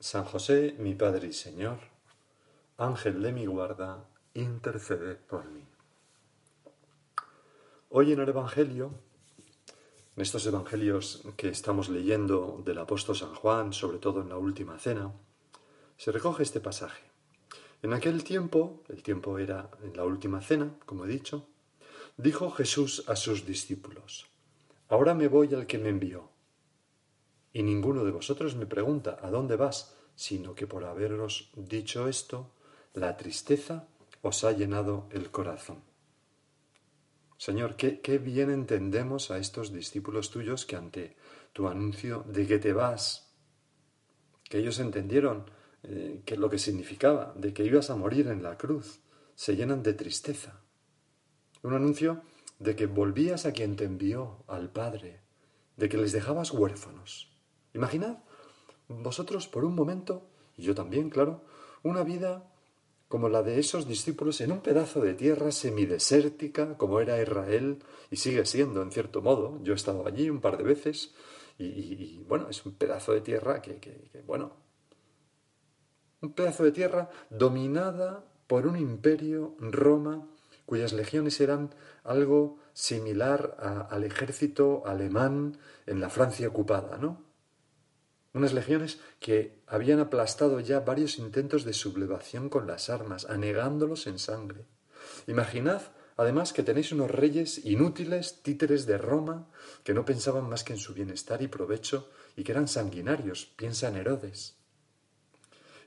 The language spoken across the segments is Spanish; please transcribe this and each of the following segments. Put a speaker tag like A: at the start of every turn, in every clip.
A: San José, mi Padre y Señor, Ángel de mi guarda, intercede por mí. Hoy en el Evangelio, en estos Evangelios que estamos leyendo del apóstol San Juan, sobre todo en la última cena, se recoge este pasaje. En aquel tiempo, el tiempo era en la última cena, como he dicho, dijo Jesús a sus discípulos, Ahora me voy al que me envió y ninguno de vosotros me pregunta ¿a dónde vas? sino que por haberos dicho esto, la tristeza os ha llenado el corazón. Señor, qué, bien entendemos a estos discípulos tuyos que ante tu anuncio de que te vas, que ellos entendieron eh, que lo que significaba, de que ibas a morir en la cruz, se llenan de tristeza. Un anuncio de que volvías a quien te envió, al Padre, de que les dejabas huérfanos. Imaginad vosotros por un momento, y yo también, claro, una vida como la de esos discípulos en un pedazo de tierra semidesértica, como era Israel, y sigue siendo, en cierto modo. Yo he estado allí un par de veces, y, bueno, es un pedazo de tierra que, que, bueno, un pedazo de tierra dominada por un imperio, Roma, cuyas legiones eran algo similar al ejército alemán en la Francia ocupada, ¿no? Unas legiones que habían aplastado ya varios intentos de sublevación con las armas, anegándolos en sangre. Imaginad, además, que tenéis unos reyes inútiles, títeres de Roma, que no pensaban más que en su bienestar y provecho, y que eran sanguinarios, piensa en Herodes.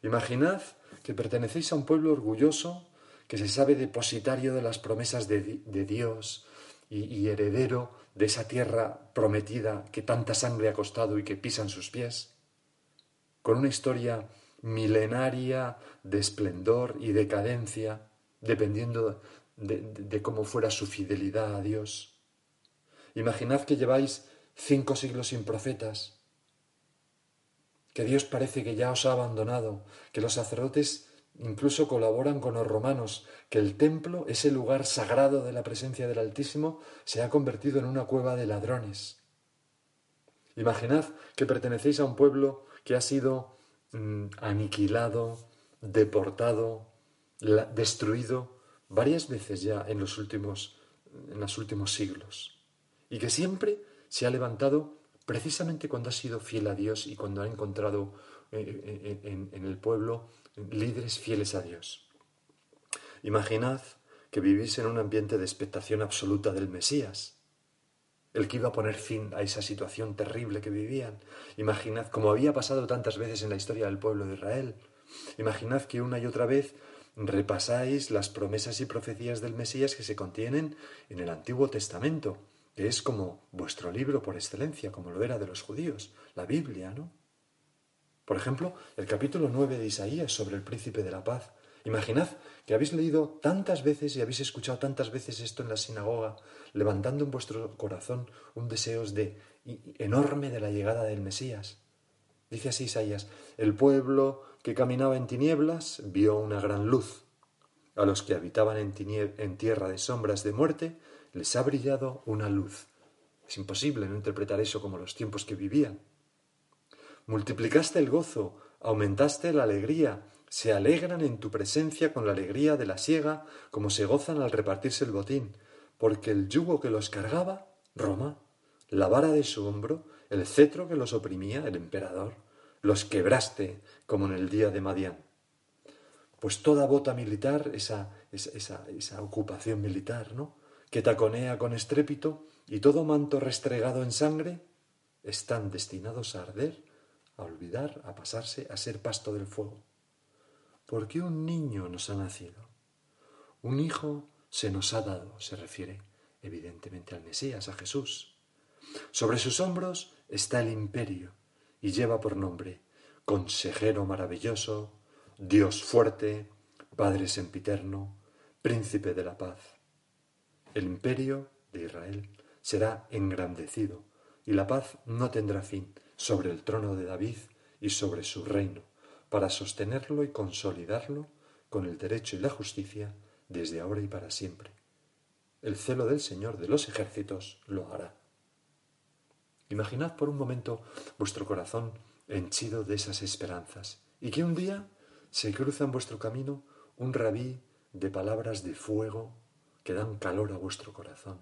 A: Imaginad que pertenecéis a un pueblo orgulloso, que se sabe depositario de las promesas de, Dios y, y heredero de esa tierra prometida que tanta sangre ha costado y que pisan sus pies, con una historia milenaria de esplendor y decadencia, dependiendo de, cómo fuera su fidelidad a Dios. Imaginad que lleváis cinco siglos sin profetas, que Dios parece que ya os ha abandonado, que los sacerdotes incluso colaboran con los romanos, que el templo, ese lugar sagrado de la presencia del Altísimo, se ha convertido en una cueva de ladrones. Imaginad que pertenecéis a un pueblo que ha sido mm, aniquilado, deportado, destruido varias veces ya en los últimos en los últimos siglos y que siempre se ha levantado precisamente cuando ha sido fiel a Dios y cuando ha encontrado eh, eh, en, en el pueblo líderes fieles a Dios. Imaginad que vivís en un ambiente de expectación absoluta del Mesías, el que iba a poner fin a esa situación terrible que vivían. Imaginad, como había pasado tantas veces en la historia del pueblo de Israel, imaginad que una y otra vez repasáis las promesas y profecías del Mesías que se contienen en el Antiguo Testamento, que es como vuestro libro por excelencia, como lo era de los judíos, la Biblia, ¿no? Por ejemplo, el capítulo 9 de Isaías sobre el príncipe de la paz. Imaginad que habéis leído tantas veces y habéis escuchado tantas veces esto en la sinagoga, levantando en vuestro corazón un deseo de, enorme de la llegada del Mesías. Dice así Isaías, el pueblo que caminaba en tinieblas vio una gran luz. A los que habitaban en, en tierra de sombras de muerte les ha brillado una luz. Es imposible no interpretar eso como los tiempos que vivían. Multiplicaste el gozo, aumentaste la alegría, se alegran en tu presencia con la alegría de la siega, como se gozan al repartirse el botín, porque el yugo que los cargaba, Roma, la vara de su hombro, el cetro que los oprimía, el emperador, los quebraste como en el día de Madián. Pues toda bota militar, esa, esa, esa ocupación militar, ¿no? que taconea con estrépito, y todo manto restregado en sangre, están destinados a arder a olvidar, a pasarse, a ser pasto del fuego. Porque un niño nos ha nacido, un hijo se nos ha dado, se refiere evidentemente al Mesías, a Jesús. Sobre sus hombros está el imperio y lleva por nombre consejero maravilloso, Dios fuerte, Padre sempiterno, príncipe de la paz. El imperio de Israel será engrandecido y la paz no tendrá fin sobre el trono de David y sobre su reino, para sostenerlo y consolidarlo con el derecho y la justicia desde ahora y para siempre. El celo del Señor de los ejércitos lo hará. Imaginad por un momento vuestro corazón henchido de esas esperanzas y que un día se cruza en vuestro camino un rabí de palabras de fuego que dan calor a vuestro corazón,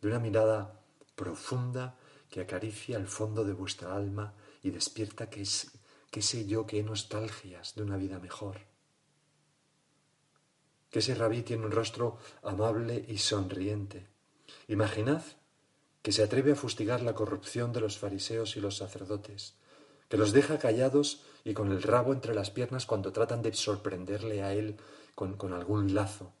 A: de una mirada profunda que acaricia el fondo de vuestra alma y despierta que, es, qué sé yo, qué nostalgias de una vida mejor. Que ese rabí tiene un rostro amable y sonriente. Imaginad que se atreve a fustigar la corrupción de los fariseos y los sacerdotes, que los deja callados y con el rabo entre las piernas cuando tratan de sorprenderle a él con, con algún lazo,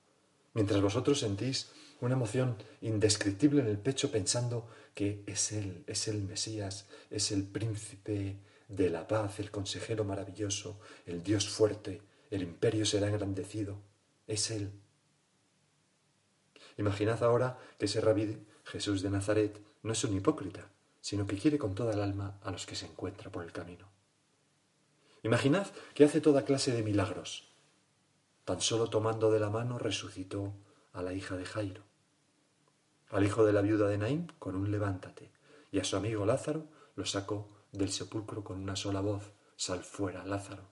A: mientras vosotros sentís una emoción indescriptible en el pecho pensando que es Él, es el Mesías, es el príncipe de la paz, el consejero maravilloso, el Dios fuerte, el imperio será engrandecido, es Él. Imaginad ahora que ese rabí Jesús de Nazaret no es un hipócrita, sino que quiere con toda el alma a los que se encuentra por el camino. Imaginad que hace toda clase de milagros. Tan solo tomando de la mano resucitó a la hija de Jairo al hijo de la viuda de Naín con un levántate, y a su amigo Lázaro lo sacó del sepulcro con una sola voz, sal fuera, Lázaro.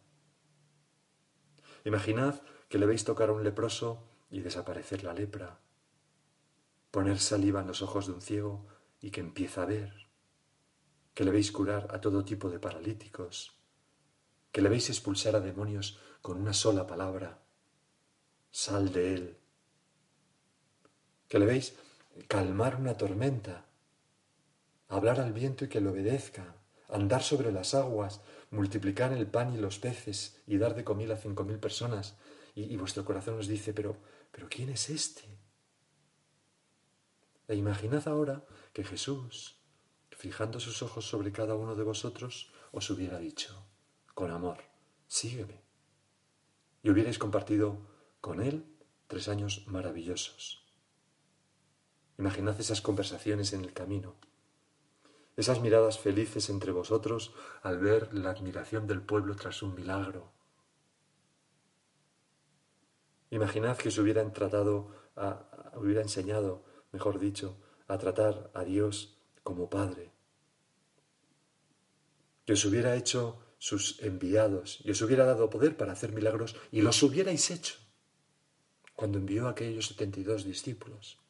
A: Imaginad que le veis tocar a un leproso y desaparecer la lepra, poner saliva en los ojos de un ciego y que empieza a ver, que le veis curar a todo tipo de paralíticos, que le veis expulsar a demonios con una sola palabra, sal de él, que le veis calmar una tormenta, hablar al viento y que le obedezca, andar sobre las aguas, multiplicar el pan y los peces y dar de comida a cinco mil personas. Y, vuestro corazón os dice, pero, pero ¿quién es este? E imaginad ahora que Jesús, fijando sus ojos sobre cada uno de vosotros, os hubiera dicho, con amor, sígueme. Y hubierais compartido con Él tres años maravillosos. Imaginad esas conversaciones en el camino, esas miradas felices entre vosotros al ver la admiración del pueblo tras un milagro. Imaginad que os hubieran tratado, hubiera enseñado, mejor dicho, a tratar a Dios como Padre. Que os hubiera hecho sus enviados y os hubiera dado poder para hacer milagros y los hubierais hecho cuando envió a aquellos setenta y dos discípulos.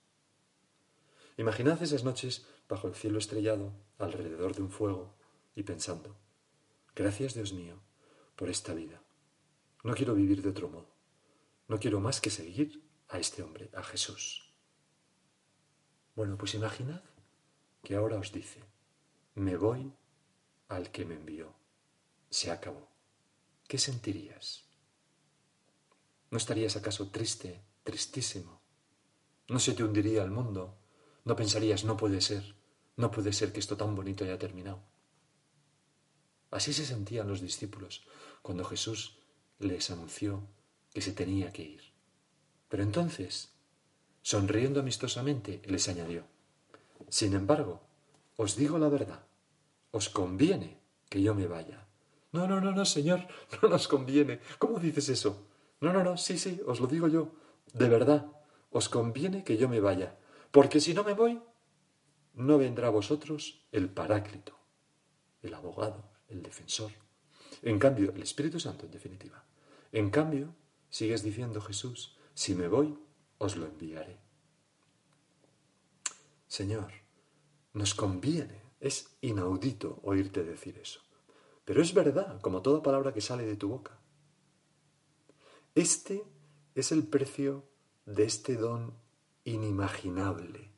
A: Imaginad esas noches bajo el cielo estrellado, alrededor de un fuego, y pensando, gracias Dios mío por esta vida. No quiero vivir de otro modo. No quiero más que seguir a este hombre, a Jesús. Bueno, pues imaginad que ahora os dice, me voy al que me envió. Se acabó. ¿Qué sentirías? ¿No estarías acaso triste, tristísimo? ¿No se te hundiría el mundo? No pensarías, no puede ser, no puede ser que esto tan bonito haya terminado. Así se sentían los discípulos cuando Jesús les anunció que se tenía que ir. Pero entonces, sonriendo amistosamente, les añadió, Sin embargo, os digo la verdad, os conviene que yo me vaya. No, no, no, no, Señor, no nos conviene. ¿Cómo dices eso? No, no, no, sí, sí, os lo digo yo. De verdad, os conviene que yo me vaya, porque si no me voy, no vendrá a vosotros el paráclito, el abogado, el defensor. En cambio, el Espíritu Santo, en definitiva. En cambio, sigues diciendo Jesús, si me voy, os lo enviaré. Señor, nos conviene, es inaudito oírte decir eso, pero es verdad, como toda palabra que sale de tu boca. Este es el precio de este don inimaginable.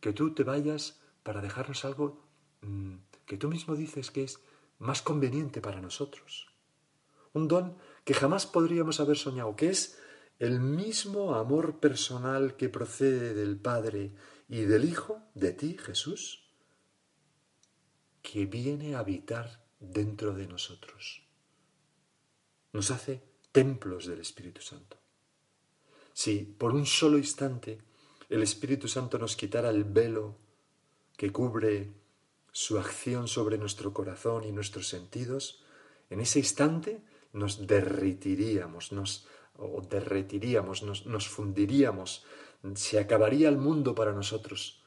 A: Que tú te vayas para dejarnos algo mm, que tú mismo dices que es más conveniente para nosotros. Un don que jamás podríamos haber soñado, que es el mismo amor personal que procede del Padre y del Hijo, de ti, Jesús, que viene a habitar dentro de nosotros. Nos hace templos del Espíritu Santo. Si por un solo instante el Espíritu Santo nos quitara el velo que cubre su acción sobre nuestro corazón y nuestros sentidos, en ese instante nos derritiríamos, nos o derretiríamos, nos, nos fundiríamos, se acabaría el mundo para nosotros.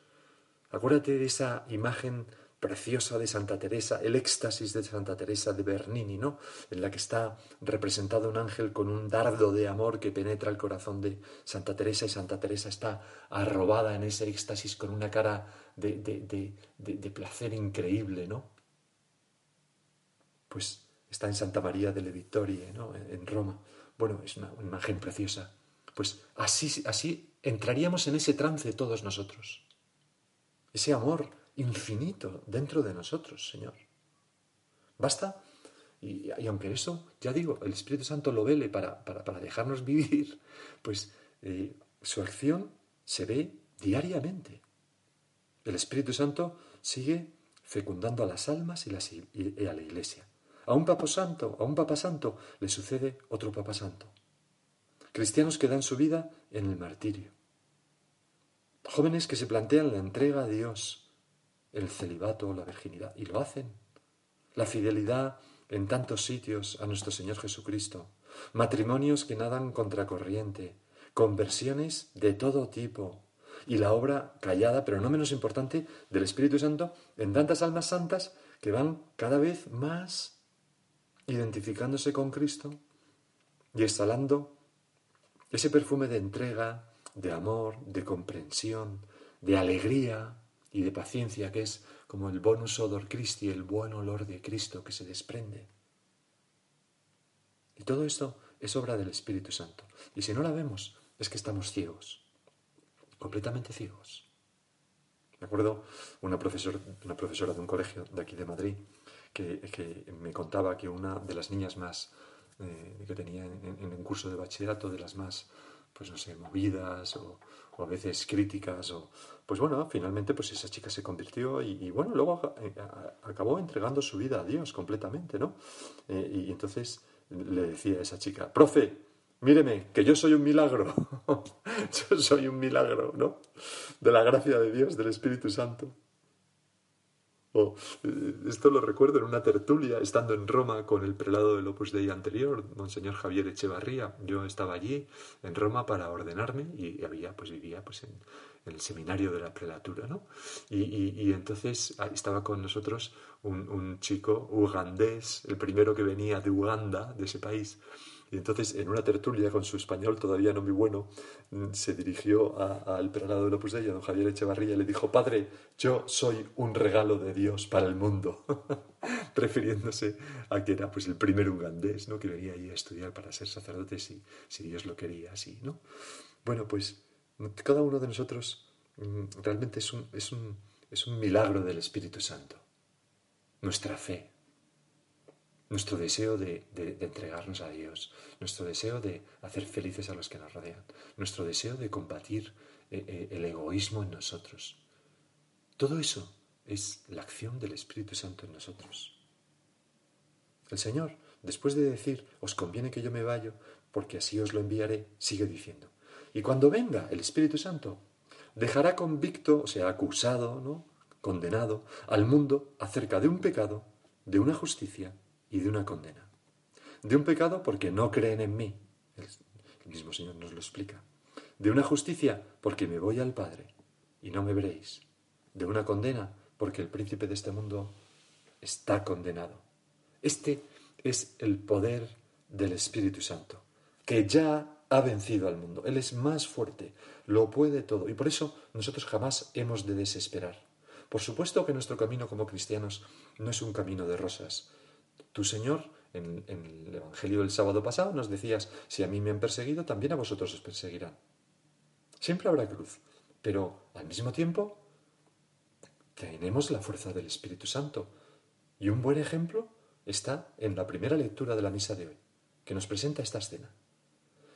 A: Acuérdate de esa imagen preciosa de Santa Teresa, el éxtasis de Santa Teresa de Bernini, ¿no? En la que está representado un ángel con un dardo de amor que penetra el corazón de Santa Teresa y Santa Teresa está arrobada en ese éxtasis con una cara de, de, de, placer increíble, ¿no? Pues está en Santa María delle Vittorie, ¿no? En Roma. Bueno, es una imagen preciosa. Pues así, así entraríamos en ese trance todos nosotros. Ese amor infinito dentro de nosotros, Señor. Basta, y, aunque eso, ya digo, el Espíritu Santo lo vele para, para, dejarnos vivir, pues eh, su acción se ve diariamente. El Espíritu Santo sigue fecundando a las almas y, y a la Iglesia. A un Papa Santo, a un Papa Santo le sucede otro Papa Santo. Cristianos que dan su vida en el martirio. Jóvenes que se plantean la entrega a Dios, el celibato la virginidad, y lo hacen. La fidelidad en tantos sitios a nuestro Señor Jesucristo. Matrimonios que nadan contracorriente. Conversiones de todo tipo. Y la obra callada, pero no menos importante, del Espíritu Santo en tantas almas santas que van cada vez más identificándose con Cristo y exhalando ese perfume de entrega, de amor, de comprensión, de alegría y de paciencia que es como el bonus odor Christi, el buen olor de Cristo que se desprende. Y todo esto es obra del Espíritu Santo. Y si no la vemos, es que estamos ciegos, completamente ciegos. Me acuerdo una, profesor, una profesora de un colegio de aquí de Madrid que, me contaba que una de las niñas más eh, que tenía en, en, un curso de bachillerato, de las más pues no sé, movidas o, a veces críticas o pues bueno, finalmente pues esa chica se convirtió y, bueno, luego eh, acabó entregando su vida a Dios completamente, ¿no? Eh, y entonces le decía a esa chica, profe, míreme, que yo soy un milagro, yo soy un milagro, ¿no? De la gracia de Dios, del Espíritu Santo. O, eh, esto lo recuerdo en una tertulia, estando en Roma con el prelado del Opus Dei anterior, Monseñor Javier Echevarría. Yo estaba allí en Roma para ordenarme y había, pues vivía pues en, el seminario de la prelatura, ¿no? Y, entonces estaba con nosotros un chico ugandés, el primero que venía de Uganda, de ese país, y entonces, en una tertulia con su español todavía no muy bueno, mm, se dirigió al prelado de Opus Dei, a don Javier Echevarría, y le dijo, Padre, yo soy un regalo de Dios para el mundo, refiriéndose a que era pues el primer ugandés, ¿no? Que venía ahí a estudiar para ser sacerdote si, si Dios lo quería así, ¿no? Bueno, pues cada uno de nosotros mm, realmente es un, es un, es un milagro del Espíritu Santo. Nuestra fe, nuestro deseo de, entregarnos a Dios, nuestro deseo de hacer felices a los que nos rodean, nuestro deseo de combatir eh, eh, el egoísmo en nosotros. Todo eso es la acción del Espíritu Santo en nosotros. El Señor, después de decir, os conviene que yo me vaya, porque así os lo enviaré, sigue diciendo, y cuando venga el Espíritu Santo, dejará convicto, o sea, acusado, ¿no? condenado al mundo acerca de un pecado, de una justicia y de una condena. De un pecado porque no creen en mí, el, mismo Señor nos lo explica. De una justicia porque me voy al Padre y no me veréis. De una condena porque el príncipe de este mundo está condenado. Este es el poder del Espíritu Santo, que ya ha vencido al mundo. Él es más fuerte, lo puede todo. Y por eso nosotros jamás hemos de desesperar. Por supuesto que nuestro camino como cristianos no es un camino de rosas, tu Señor, en, el Evangelio del sábado pasado, nos decías, si a mí me han perseguido, también a vosotros os perseguirán. Siempre habrá cruz, pero al mismo tiempo tenemos la fuerza del Espíritu Santo. Y un buen ejemplo está en la primera lectura de la misa de hoy, que nos presenta esta escena.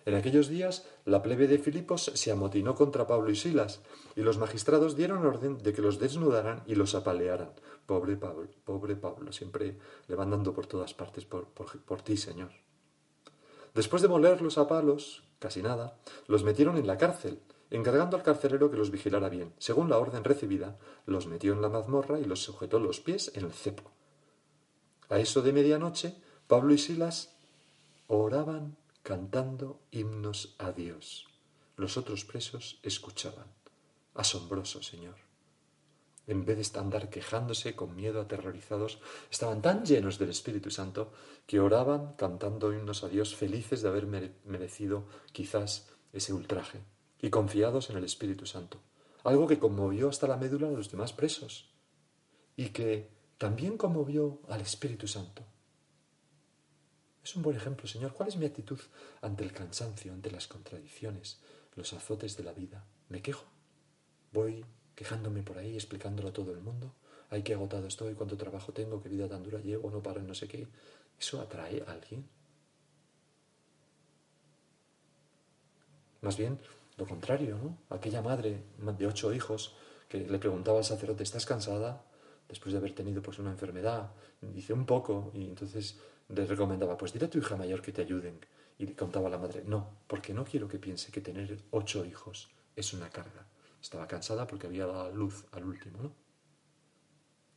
A: En aquellos días la plebe de Filipos se amotinó contra Pablo y Silas, y los magistrados dieron orden de que los desnudaran y los apalearan. Pobre Pablo, pobre Pablo, siempre le van dando por todas partes por, por ti, Señor. Después de molerlos a palos, casi nada, los metieron en la cárcel, encargando al carcelero que los vigilara bien. Según la orden recibida, los metió en la mazmorra y los sujetó los pies en el cepo. A eso de medianoche, Pablo y Silas oraban cantando himnos a Dios. Los otros presos escuchaban. Asombroso, Señor. En vez de andar quejándose con miedo, aterrorizados, estaban tan llenos del Espíritu Santo que oraban cantando himnos a Dios, felices de haber merecido quizás ese ultraje y confiados en el Espíritu Santo. Algo que conmovió hasta la médula a los demás presos y que también conmovió al Espíritu Santo. Es un buen ejemplo, Señor. ¿Cuál es mi actitud ante el cansancio, ante las contradicciones, los azotes de la vida? ¿Me quejo? ¿Voy quejándome por ahí, explicándolo a todo el mundo? Ay, qué agotado estoy, cuánto trabajo tengo, qué vida tan dura llevo, no paro no sé qué. ¿Eso atrae a alguien? Más bien, lo contrario, ¿no? Aquella madre de ocho hijos que le preguntaba al sacerdote, ¿estás cansada? Después de haber tenido pues una enfermedad, dice un poco, y entonces le recomendaba, pues dile a tu hija mayor que te ayuden. Y le contaba a la madre, no, porque no quiero que piense que tener ocho hijos es una carga. Estaba cansada porque había dado luz al último, ¿no?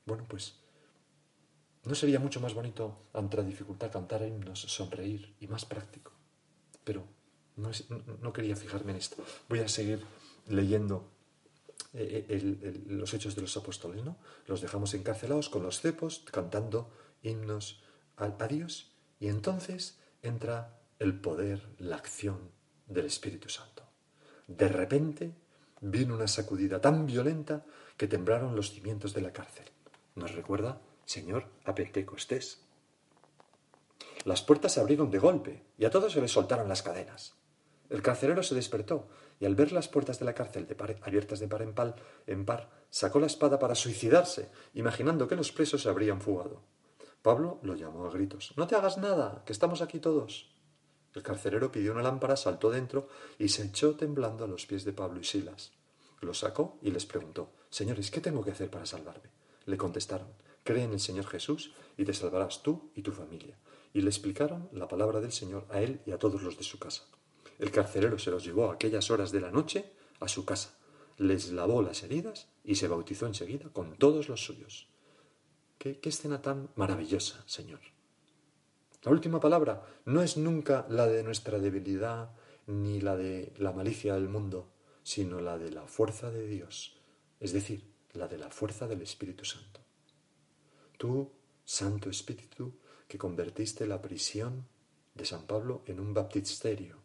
A: Bueno, pues ¿no sería mucho más bonito ante la dificultad cantar himnos, sonreír y más práctico? Pero no, no, quería fijarme en esto. Voy a seguir leyendo eh, eh, los hechos de los apóstoles, ¿no? Los dejamos encarcelados con los cepos, cantando himnos a, Dios y entonces entra el poder, la acción del Espíritu Santo. De repente vino una sacudida tan violenta que temblaron los cimientos de la cárcel. Nos recuerda, Señor, a Pentecostés. Las puertas se abrieron de golpe y a todos se les soltaron las cadenas. El carcelero se despertó y al ver las puertas de la cárcel abiertas de par en, en par, sacó la espada para suicidarse, imaginando que los presos se habrían fugado. Pablo lo llamó a gritos. No te hagas nada, que estamos aquí todos. El carcelero pidió una lámpara, saltó dentro y se echó temblando a los pies de Pablo y Silas. Lo sacó y les preguntó, Señores, ¿qué tengo que hacer para salvarme? Le contestaron, Cree en el Señor Jesús y te salvarás tú y tu familia. Y le explicaron la palabra del Señor a él y a todos los de su casa. El carcelero se los llevó a aquellas horas de la noche a su casa, les lavó las heridas y se bautizó enseguida con todos los suyos. Qué, escena tan maravillosa, Señor. La última palabra no es nunca la de nuestra debilidad ni la de la malicia del mundo, sino la de la fuerza de Dios, es decir, la de la fuerza del Espíritu Santo. Tú, Santo Espíritu, que convertiste la prisión de San Pablo en un baptisterio.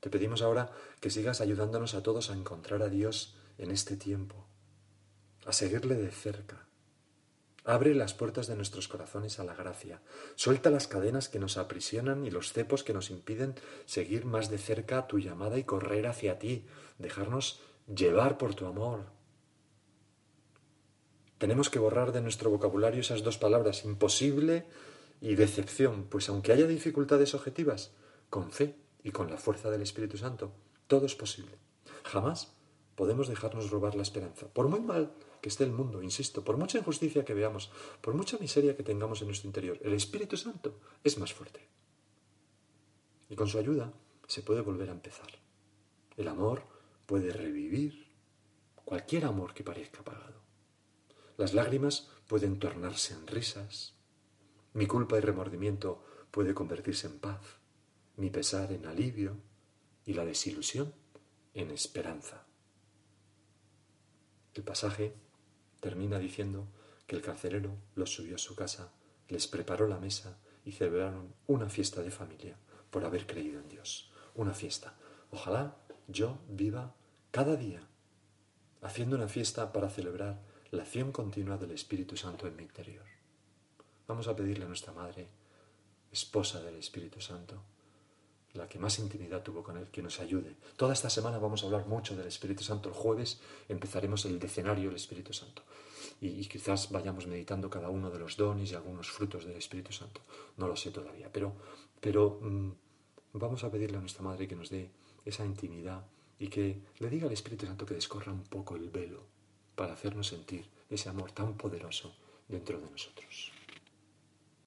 A: Te pedimos ahora que sigas ayudándonos a todos a encontrar a Dios en este tiempo, a seguirle de cerca, Abre las puertas de nuestros corazones a la gracia. Suelta las cadenas que nos aprisionan y los cepos que nos impiden seguir más de cerca tu llamada y correr hacia ti, dejarnos llevar por tu amor. Tenemos que borrar de nuestro vocabulario esas dos palabras, imposible y decepción, pues aunque haya dificultades objetivas, con fe y con la fuerza del Espíritu Santo, todo es posible. Jamás podemos dejarnos robar la esperanza, por muy mal que esté el mundo, insisto, por mucha injusticia que veamos, por mucha miseria que tengamos en nuestro interior, el Espíritu Santo es más fuerte. Y con su ayuda se puede volver a empezar. El amor puede revivir cualquier amor que parezca apagado. Las lágrimas pueden tornarse en risas. Mi culpa y remordimiento puede convertirse en paz. Mi pesar en alivio y la desilusión en esperanza. El pasaje termina diciendo que el carcelero los subió a su casa, les preparó la mesa y celebraron una fiesta de familia por haber creído en Dios. Una fiesta. Ojalá yo viva cada día haciendo una fiesta para celebrar la acción continua del Espíritu Santo en mi interior. Vamos a pedirle a nuestra Madre, esposa del Espíritu Santo, la que más intimidad tuvo con Él, que nos ayude. Toda esta semana vamos a hablar mucho del Espíritu Santo. El jueves empezaremos el decenario del Espíritu Santo. Y, quizás vayamos meditando cada uno de los dones y algunos frutos del Espíritu Santo. No lo sé todavía, pero, pero mm, vamos a pedirle a nuestra Madre que nos dé esa intimidad y que le diga al Espíritu Santo que descorra un poco el velo para hacernos sentir ese amor tan poderoso dentro de nosotros.